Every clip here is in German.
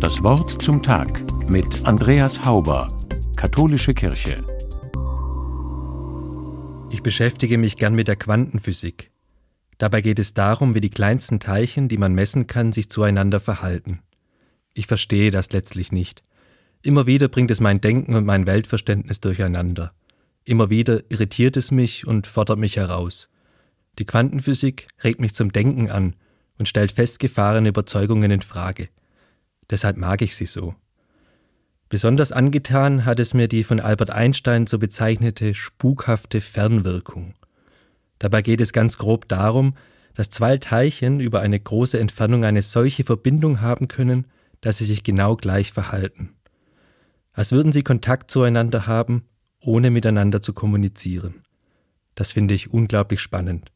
Das Wort zum Tag mit Andreas Hauber, Katholische Kirche. Ich beschäftige mich gern mit der Quantenphysik. Dabei geht es darum, wie die kleinsten Teilchen, die man messen kann, sich zueinander verhalten. Ich verstehe das letztlich nicht. Immer wieder bringt es mein Denken und mein Weltverständnis durcheinander. Immer wieder irritiert es mich und fordert mich heraus. Die Quantenphysik regt mich zum Denken an und stellt festgefahrene Überzeugungen in Frage. Deshalb mag ich sie so. Besonders angetan hat es mir die von Albert Einstein so bezeichnete spukhafte Fernwirkung. Dabei geht es ganz grob darum, dass zwei Teilchen über eine große Entfernung eine solche Verbindung haben können, dass sie sich genau gleich verhalten. Als würden sie Kontakt zueinander haben, ohne miteinander zu kommunizieren. Das finde ich unglaublich spannend,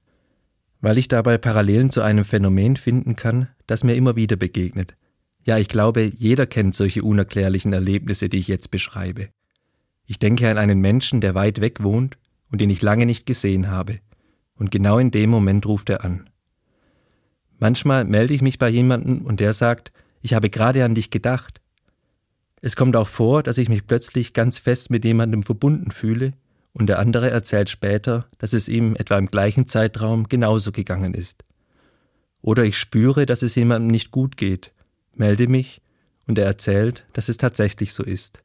weil ich dabei Parallelen zu einem Phänomen finden kann, das mir immer wieder begegnet. Ja, ich glaube, jeder kennt solche unerklärlichen Erlebnisse, die ich jetzt beschreibe. Ich denke an einen Menschen, der weit weg wohnt und den ich lange nicht gesehen habe. Und genau in dem Moment ruft er an. Manchmal melde ich mich bei jemandem und der sagt, ich habe gerade an dich gedacht. Es kommt auch vor, dass ich mich plötzlich ganz fest mit jemandem verbunden fühle und der andere erzählt später, dass es ihm etwa im gleichen Zeitraum genauso gegangen ist. Oder ich spüre, dass es jemandem nicht gut geht, melde mich und er erzählt, dass es tatsächlich so ist.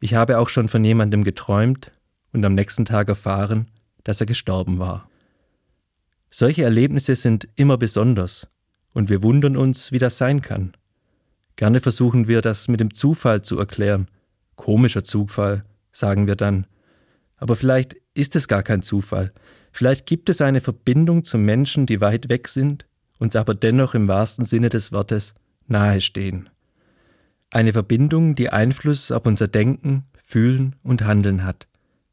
Ich habe auch schon von jemandem geträumt und am nächsten Tag erfahren, dass er gestorben war. Solche Erlebnisse sind immer besonders und wir wundern uns, wie das sein kann. Gerne versuchen wir das mit dem Zufall zu erklären. Komischer Zufall, sagen wir dann. Aber vielleicht ist es gar kein Zufall. Vielleicht gibt es eine Verbindung zu Menschen, die weit weg sind, uns aber dennoch im wahrsten Sinne des Wortes nahestehen. Eine Verbindung, die Einfluss auf unser Denken, Fühlen und Handeln hat.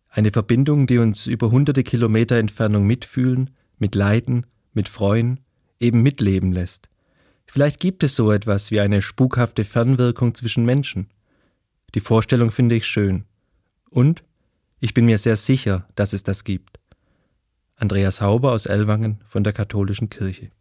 Eine Verbindung, die uns über hunderte Kilometer Entfernung mitfühlen, mitleiden, mitfreuen, eben mitleben lässt. Vielleicht gibt es so etwas wie eine spukhafte Fernwirkung zwischen Menschen. Die Vorstellung finde ich schön. Und ich bin mir sehr sicher, dass es das gibt. Andreas Hauber aus Ellwangen von der Katholischen Kirche.